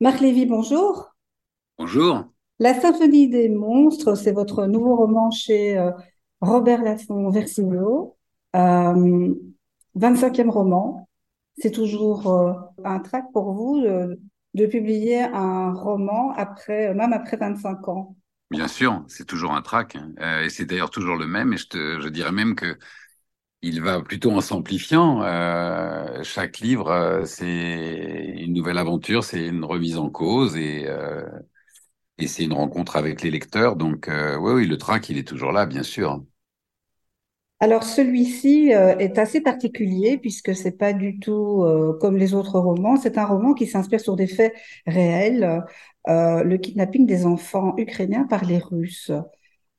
Marc Lévy, bonjour. Bonjour. La Symphonie des monstres, c'est votre nouveau roman chez euh, Robert Laffont Versino. Euh, 25e roman. C'est toujours euh, un trac pour vous de, publier un roman après, même après 25 ans? Bien sûr, c'est toujours un trac, hein. Euh, et c'est d'ailleurs toujours le même. Et je, te, je dirais même que il va plutôt en s'amplifiant. Euh, chaque livre, euh, c'est une nouvelle aventure, c'est une remise en cause et, euh, c'est une rencontre avec les lecteurs. Donc, oui, oui, le trac, il est toujours là, bien sûr. Alors celui-ci est assez particulier puisque c'est pas du tout comme les autres romans. C'est un roman qui s'inspire sur des faits réels, le kidnapping des enfants ukrainiens par les Russes.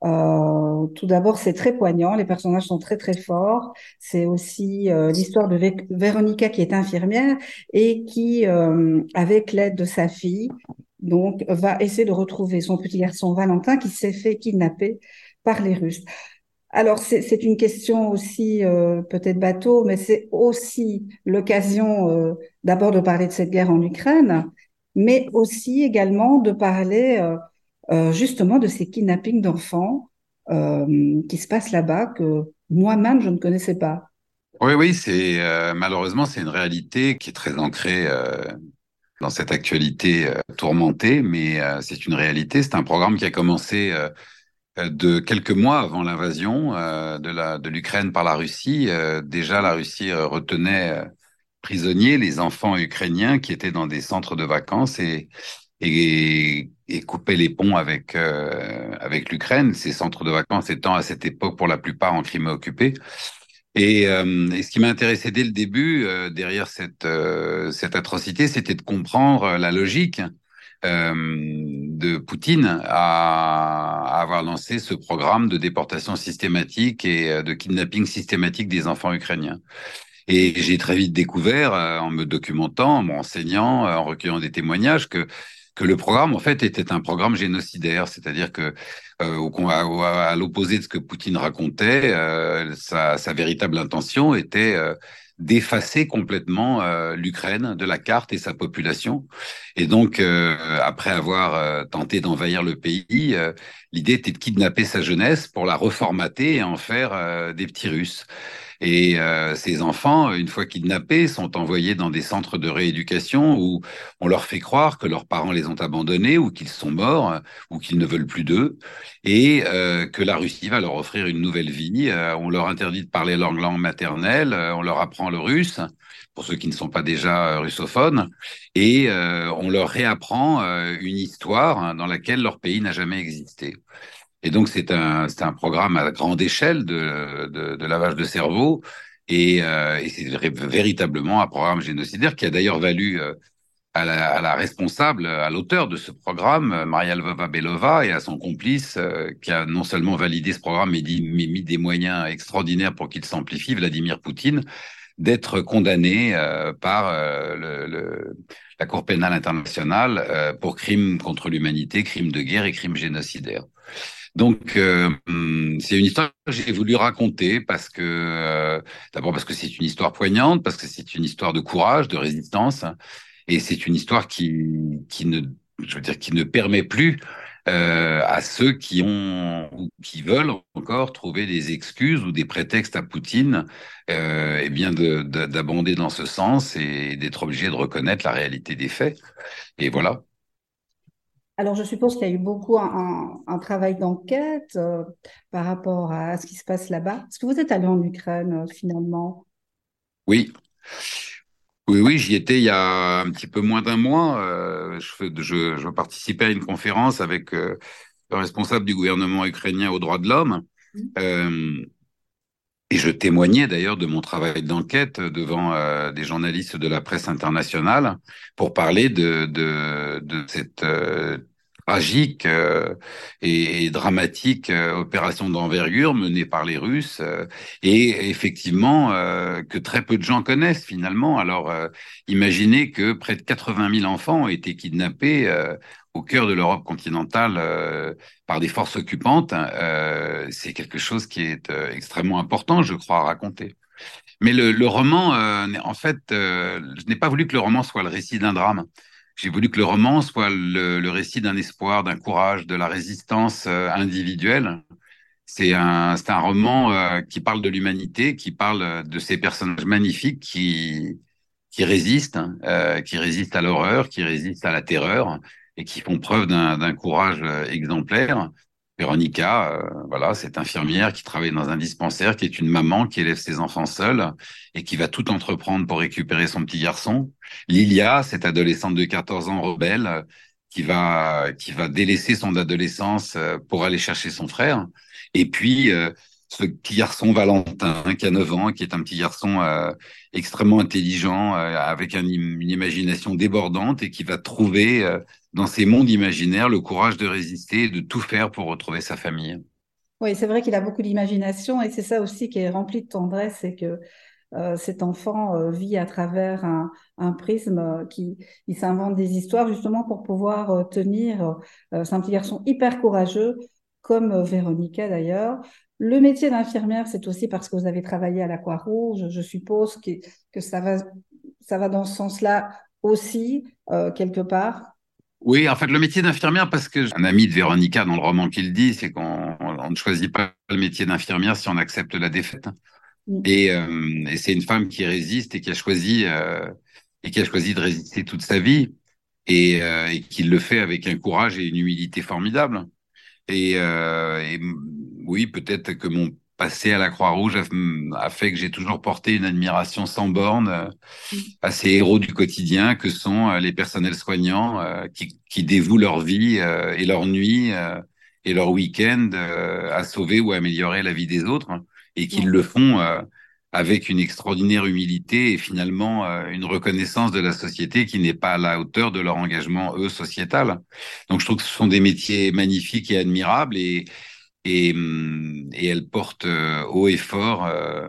Euh, tout d'abord, c'est très poignant. Les personnages sont très très forts. C'est aussi euh, l'histoire de Vé- Véronica qui est infirmière et qui, euh, avec l'aide de sa fille, donc va essayer de retrouver son petit garçon Valentin qui s'est fait kidnapper par les Russes. Alors, c'est une question aussi euh, peut-être bateau, mais c'est aussi l'occasion euh, d'abord de parler de cette guerre en Ukraine, mais aussi également de parler euh, justement de ces kidnappings d'enfants euh, qui se passent là-bas que moi-même je ne connaissais pas. Oui, oui, c'est euh, malheureusement c'est une réalité qui est très ancrée dans cette actualité tourmentée, mais c'est une réalité. C'est un programme qui a commencé de quelques mois avant l'invasion de la de l'Ukraine par la Russie. Déjà, la Russie retenait prisonniers les enfants ukrainiens qui étaient dans des centres de vacances et et, coupait les ponts avec euh, avec l'Ukraine. Ces centres de vacances étant à cette époque pour la plupart en Crimée occupée. Et, euh, ce qui m'a intéressé dès le début, euh, derrière cette, cette atrocité, c'était de comprendre la logique de Poutine à, à avoir lancé ce programme de déportation systématique et de kidnapping systématique des enfants ukrainiens. Et j'ai très vite découvert, en me documentant, en me renseignant, en recueillant des témoignages, que que le programme, en fait, était un programme génocidaire, c'est-à-dire que, euh, au, à, à- l'opposé de ce que Poutine racontait, euh, sa, véritable intention était euh, d'effacer complètement l'Ukraine de la carte et sa population. Et donc, après avoir tenté d'envahir le pays, l'idée était de kidnapper sa jeunesse pour la reformater et en faire des petits Russes. Et euh, ces enfants, une fois kidnappés, sont envoyés dans des centres de rééducation où on leur fait croire que leurs parents les ont abandonnés ou qu'ils sont morts ou qu'ils ne veulent plus d'eux et euh, que la Russie va leur offrir une nouvelle vie. Euh, on leur interdit de parler leur langue maternelle, on leur apprend le russe pour ceux qui ne sont pas déjà russophones et on leur réapprend une histoire hein, dans laquelle leur pays n'a jamais existé. Et donc, c'est un, un programme à grande échelle de, de, lavage de cerveau. Et, euh, c'est véritablement un programme génocidaire qui a d'ailleurs valu euh, à, la, responsable, à l'auteur de ce programme, Maria Lvova-Belova, et à son complice, euh, qui a non seulement validé ce programme, mais, mis des moyens extraordinaires pour qu'il s'amplifie, Vladimir Poutine, d'être condamné par la Cour pénale internationale pour crimes contre l'humanité, crimes de guerre et crimes génocidaires. Donc, euh, c'est une histoire que j'ai voulu raconter parce que, euh, d'abord parce que c'est une histoire poignante, parce que c'est une histoire de courage, de résistance, et c'est une histoire qui, qui ne, je veux dire, qui ne permet plus euh, à ceux qui ont ou qui veulent encore trouver des excuses ou des prétextes à Poutine, euh, et bien de, de- d'abonder dans ce sens et d'être obligé de reconnaître la réalité des faits. Et voilà. Alors, je suppose qu'il y a eu beaucoup un, travail d'enquête euh, par rapport à ce qui se passe là-bas. Est-ce que vous êtes allé en Ukraine euh, finalement? Oui, Oui, oui, j'y étais il y a un petit peu moins d'un mois. Euh, je, fais- je, je participais à une conférence avec le responsable du gouvernement ukrainien aux droits de l'homme. Euh, et je témoignais d'ailleurs de mon travail d'enquête devant euh, des journalistes de la presse internationale pour parler de, de, de cette euh, tragique euh, et, dramatique euh, opération d'envergure menée par les Russes euh, et effectivement que très peu de gens connaissent finalement. Alors imaginez que près de 80 000 enfants ont été kidnappés au cœur de l'Europe continentale par des forces occupantes, c'est quelque chose qui est extrêmement important, je crois, à raconter. Mais le, le roman, en fait, je n'ai pas voulu que le roman soit le récit d'un drame. J'ai voulu que le roman soit le, récit d'un espoir, d'un courage, de la résistance euh, individuelle. C'est un, un roman euh, qui parle de l'humanité, qui parle de ces personnages magnifiques qui, qui résistent, euh, qui résistent à l'horreur, qui résistent à la terreur et qui font preuve d'un courage exemplaire. Véronica, euh, voilà, cette infirmière qui travaille dans un dispensaire, qui est une maman qui élève ses enfants seuls et qui va tout entreprendre pour récupérer son petit garçon. Lilia, cette adolescente de 14 ans rebelle, qui va qui va délaisser son adolescence euh, pour aller chercher son frère. Et puis euh, ce petit garçon Valentin qui a 9 ans, qui est un petit garçon euh, extrêmement intelligent, euh, avec un, une imagination débordante et qui va trouver euh, dans ces mondes imaginaires le courage de résister et de tout faire pour retrouver sa famille. Oui, c'est vrai qu'il a beaucoup d'imagination et c'est ça aussi qui est rempli de tendresse, c'est que cet enfant vit à travers un, prisme qui il s'invente des histoires justement pour pouvoir tenir. c'est un petit garçon hyper courageux, comme Véronica d'ailleurs. Le métier d'infirmière, c'est aussi parce que vous avez travaillé à la Croix-Rouge. Je suppose que, que ça va, ça va dans ce sens-là aussi, quelque part. Oui, en fait, le métier d'infirmière, parce que un ami de Véronica dans le roman qu'il dit, c'est qu'on on ne choisit pas le métier d'infirmière si on accepte la défaite. Mm. Et, euh, et c'est une femme qui résiste et qui a choisi euh, et qui a choisi de résister toute sa vie et, euh, et qui le fait avec un courage et une humilité formidable. Et, euh, et oui, peut-être que mon passé à la Croix-Rouge a, fait que j'ai toujours porté une admiration sans borne euh, à ces héros du quotidien que sont euh, les personnels soignants euh, qui, qui, dévouent leur vie et leur nuit et leur week-end à sauver ou améliorer la vie des autres et qui le font avec une extraordinaire humilité et finalement une reconnaissance de la société qui n'est pas à la hauteur de leur engagement eux sociétal. Donc je trouve que ce sont des métiers magnifiques et admirables et et, hum, et elle porte euh, haut et fort euh,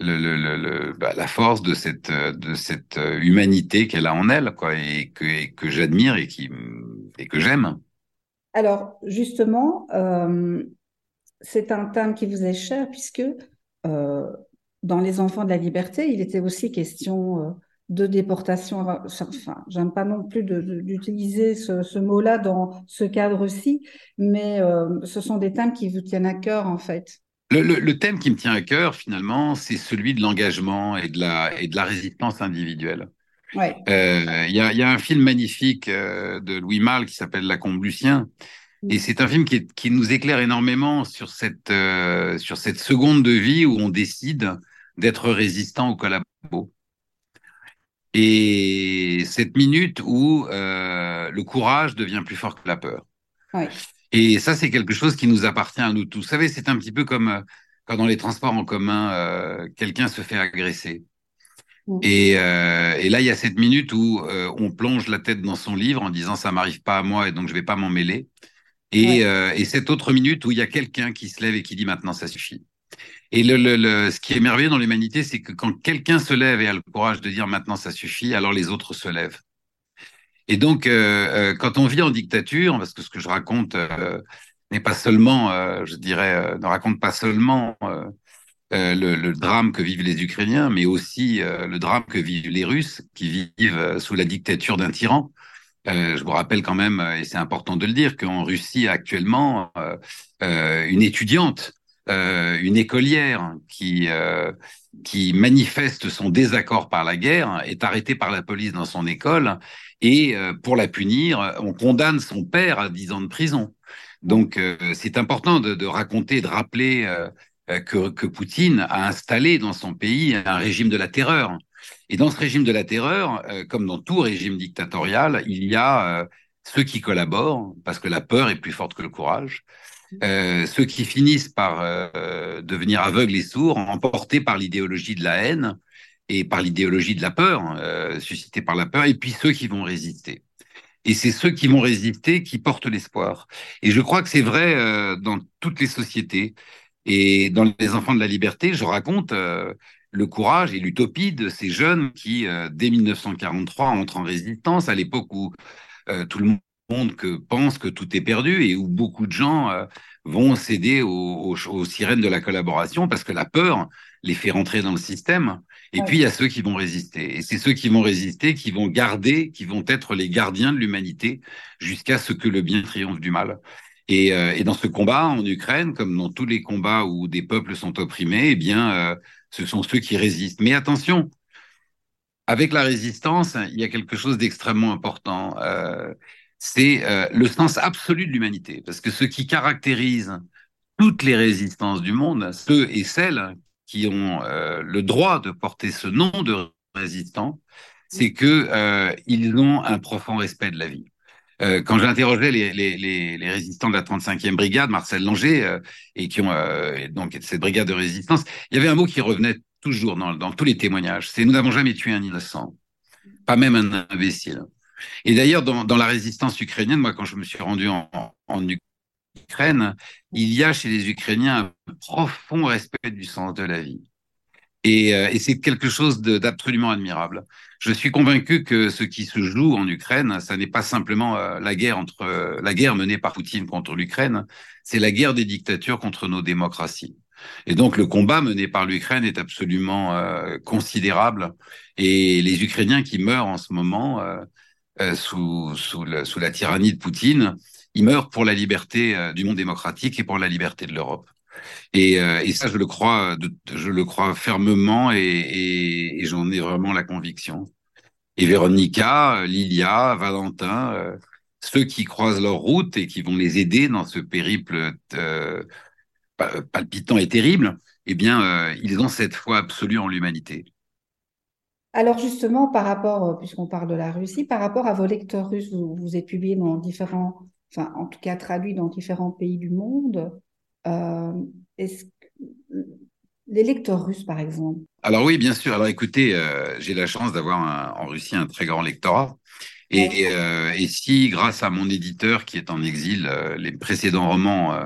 bah, la force de cette, de cette humanité qu'elle a en elle, quoi, et que, que j'admire et, qui, et que j'aime. Alors, justement, euh, c'est un thème qui vous est cher, puisque euh, dans Les Enfants de la Liberté, il était aussi question euh, de déportation. Enfin, j'aime pas non plus d'utiliser ce, ce mot-là dans ce cadre-ci, mais euh, ce sont des thèmes qui vous tiennent à cœur en fait. Le, le, le thème qui me tient à cœur finalement, c'est celui de l'engagement et de la et de la résistance individuelle. Ouais. Euh, il y, a, y, a, un film magnifique euh, de Louis Malle qui s'appelle La Combe Lucien. Et c'est un film qui, est, qui, nous éclaire énormément sur cette, euh, sur cette seconde de vie où on décide d'être résistant au collabo. Et cette minute où euh, le courage devient plus fort que la peur. Ouais. Et ça, c'est quelque chose qui nous appartient à nous tous. Vous savez, c'est un petit peu comme euh, quand dans les transports en commun, euh, quelqu'un se fait agresser. Mmh. Et, euh, et, là, il y a cette minute où on plonge la tête dans son livre en disant ça m'arrive pas à moi et donc je vais pas m'en mêler. Et, ouais. Et cette autre minute où il y a quelqu'un qui se lève et qui dit maintenant ça suffit. Et le, le, ce qui est merveilleux dans l'humanité, c'est que quand quelqu'un se lève et a le courage de dire maintenant ça suffit, alors les autres se lèvent. Et donc, euh, euh, quand on vit en dictature, parce que ce que je raconte euh, n'est pas seulement, je dirais, ne raconte pas seulement le, le, drame que vivent les Ukrainiens, mais aussi le drame que vivent les Russes, qui vivent sous la dictature d'un tyran. je vous rappelle quand même, et c'est important de le dire, qu'en Russie actuellement, une étudiante euh, une écolière qui euh, qui manifeste son désaccord par la guerre est arrêtée par la police dans son école et euh, pour la punir, on condamne son père à 10 ans de prison. Donc c'est important de, raconter, de rappeler que Poutine a installé dans son pays un régime de la terreur. Et dans ce régime de la terreur, comme dans tout régime dictatorial, il y a ceux qui collaborent parce que la peur est plus forte que le courage euh, ceux qui finissent par euh, devenir aveugles et sourds, emportés par l'idéologie de la haine et par l'idéologie de la peur, euh, suscitée par la peur, et puis ceux qui vont résister. Et c'est ceux qui vont résister qui portent l'espoir. Et je crois que c'est vrai euh, dans toutes les sociétés. Et dans Les Enfants de la Liberté, je raconte le courage et l'utopie de ces jeunes qui, dès 1943, entrent en résistance, à l'époque où tout le monde monde que pense que tout est perdu et où beaucoup de gens euh, vont céder aux, aux, sirènes de la collaboration parce que la peur les fait rentrer dans le système. Et puis, il y a ceux qui vont résister. Et c'est ceux qui vont résister qui vont garder, qui vont être les gardiens de l'humanité jusqu'à ce que le bien triomphe du mal. Et, euh, et, dans ce combat en Ukraine, comme dans tous les combats où des peuples sont opprimés, eh bien, euh, ce sont ceux qui résistent. Mais attention, avec la résistance, il y a quelque chose d'extrêmement important. Euh, c'est euh, le sens absolu de l'humanité. Parce que ce qui caractérise toutes les résistances du monde, ceux et celles qui ont euh, le droit de porter ce nom de résistant, c'est que euh, ils ont un profond respect de la vie. Euh, quand j'interrogeais les, résistants de la 35e brigade, Marcel Langer, et qui ont donc cette brigade de résistance, il y avait un mot qui revenait toujours dans tous les témoignages. C'est nous n'avons jamais tué un innocent, pas même un imbécile. Et d'ailleurs, dans, la résistance ukrainienne, moi, quand je me suis rendu en, Ukraine, il y a chez les Ukrainiens un profond respect du sens de la vie. Et, euh, c'est quelque chose d'absolument admirable. Je suis convaincu que ce qui se joue en Ukraine, ça n'est pas simplement euh, la guerre entre euh, la guerre menée par Poutine contre l'Ukraine, c'est la guerre des dictatures contre nos démocraties. Et donc le combat mené par l'Ukraine est absolument considérable. Et les Ukrainiens qui meurent en ce moment sous, sous, le, sous, la tyrannie de Poutine, ils meurent pour la liberté euh, du monde démocratique et pour la liberté de l'Europe. Et, euh, et, ça, je le crois, je le crois fermement et, et, et j'en ai vraiment la conviction. Et Véronica, Lilia, Valentin, ceux qui croisent leur route et qui vont les aider dans ce périple palpitant et terrible, eh bien, ils ont cette foi absolue en l'humanité. Alors justement, par rapport, euh, puisqu'on parle de la Russie, par rapport à vos lecteurs russes, vous, vous êtes publié dans différents, enfin en tout cas traduit dans différents pays du monde. Euh, est-ce les lecteurs russes, par exemple? Alors oui, bien sûr. Alors écoutez, euh, j'ai la chance d'avoir en Russie un très grand lectorat. Et, euh, et, si, grâce à mon éditeur qui est en exil, les précédents romans,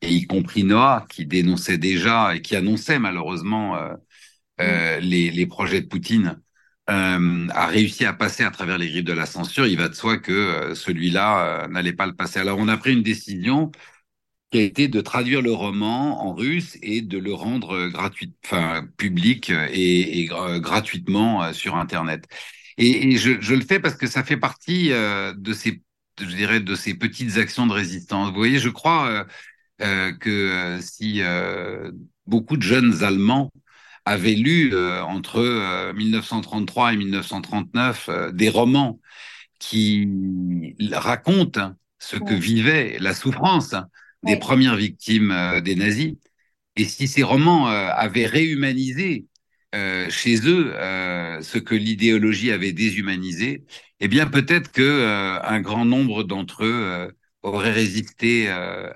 et y compris Noah, qui dénonçait déjà et qui annonçait malheureusement mm. les, les, projets de Poutine, euh, a réussi à passer à travers les griffes de la censure, il va de soi que euh, celui-là euh, n'allait pas le passer. Alors on a pris une décision qui a été de traduire le roman en russe et de le rendre gratuit, enfin public et, et gratuitement sur Internet. Et, et je, je, le fais parce que ça fait partie de ces, je dirais, de ces petites actions de résistance. Vous voyez, je crois que si beaucoup de jeunes Allemands avait lu euh, entre 1933 euh, et 1939 euh, des romans qui racontent ce que vivait la souffrance des premières victimes des nazis. Et si ces romans avaient réhumanisé chez eux ce que l'idéologie avait déshumanisé, eh bien peut-être que un grand nombre d'entre eux auraient résisté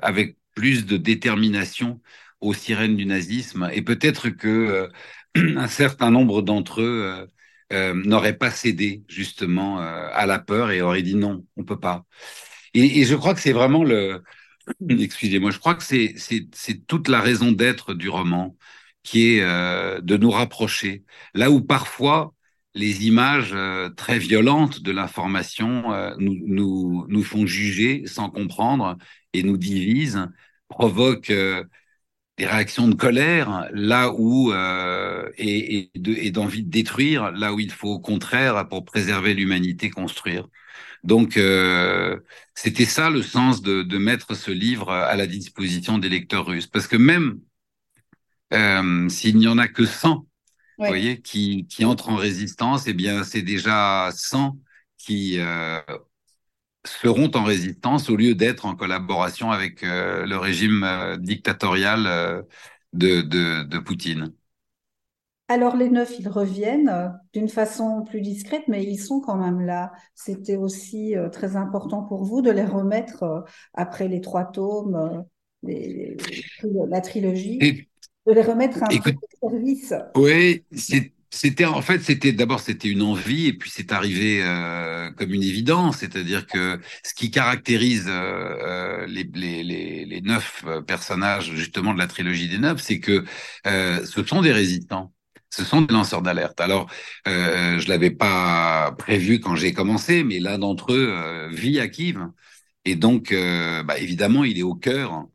avec plus de détermination aux sirènes du nazisme et peut-être que euh, un certain nombre d'entre eux euh, euh, n'auraient pas cédé justement euh, à la peur et auraient dit non, on peut pas. Et, je crois que c'est vraiment le, excusez-moi, je crois que c'est c'est toute la raison d'être du roman qui est de nous rapprocher. Là où parfois les images très violentes de l'information nous, nous, nous font juger sans comprendre et nous divisent, provoquent des réactions de colère là où euh, et, et d'envie de, détruire là où il faut au contraire pour préserver l'humanité construire. Donc euh, c'était ça le sens de, de, mettre ce livre à la disposition des lecteurs russes parce que même euh, s'il n'y en a que 100 ouais. vous voyez qui qui entrent en résistance eh bien c'est déjà 100 qui euh, seront en résistance au lieu d'être en collaboration avec euh, le régime euh, dictatorial euh, de, de, de, Poutine. Alors les neuf, ils reviennent d'une façon plus discrète, mais ils sont quand même là. C'était aussi très important pour vous de les remettre après les trois tomes, les, la trilogie, Et, de les remettre un écoute, peu de service? Oui, c'est c'était en fait, c'était d'abord c'était une envie et puis c'est arrivé euh, comme une évidence, c'est-à-dire que ce qui caractérise euh, les, les, les, neuf personnages justement de la trilogie des neuf, c'est que euh, ce sont des résistants. Ce sont des lanceurs d'alerte. Alors, euh, je l'avais pas prévu quand j'ai commencé, mais l'un d'entre eux euh, vit à Kiev. Et donc, euh, bah, évidemment, il est au cœur.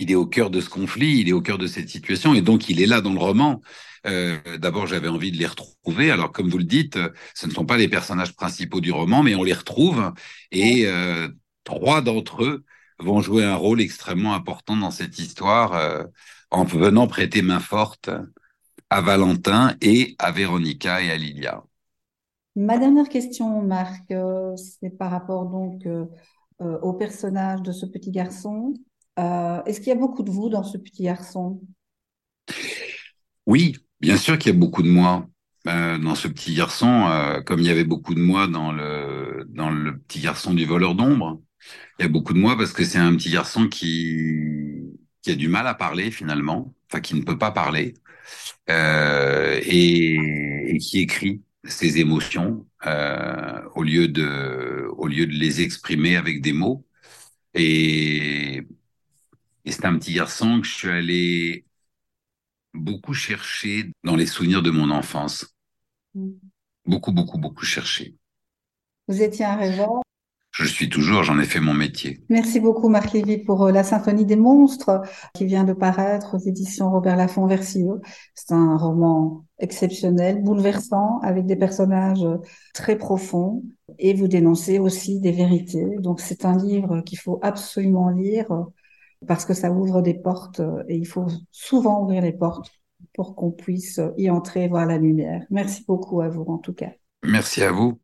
Il est au cœur de ce conflit, il est au cœur de cette situation, et donc il est là dans le roman. Euh, D'abord, j'avais envie de les retrouver. Alors, comme vous le dites, ce ne sont pas les personnages principaux du roman, mais on les retrouve, et euh, trois d'entre eux vont jouer un rôle extrêmement important dans cette histoire, euh, en venant prêter main forte à Valentin et à Véronica et à Lilia. Ma dernière question, Marc, c'est par rapport donc au personnage de ce petit garçon. Est-ce qu'il y a beaucoup de vous dans ce petit garçon? Oui, bien sûr qu'il y a beaucoup de moi dans ce petit garçon, comme il y avait beaucoup de moi dans le petit garçon du voleur d'ombre. Il y a beaucoup de moi parce que c'est un petit garçon qui a du mal à parler finalement, enfin qui ne peut pas parler euh, et, qui écrit ses émotions euh, au lieu de au lieu de les exprimer avec des mots. Et, et c'est un petit garçon que je suis allé beaucoup chercher dans les souvenirs de mon enfance. Mm. Beaucoup, beaucoup, beaucoup chercher. Vous étiez un rêveur je suis toujours, j'en ai fait mon métier. Merci beaucoup Marc Lévy pour euh, la Symphonie des monstres qui vient de paraître aux éditions Robert Laffont Versio. C'est un roman exceptionnel, bouleversant, avec des personnages très profonds et vous dénoncez aussi des vérités. Donc c'est un livre qu'il faut absolument lire parce que ça ouvre des portes et il faut souvent ouvrir les portes pour qu'on puisse y entrer voir la lumière. Merci beaucoup à vous en tout cas. Merci à vous.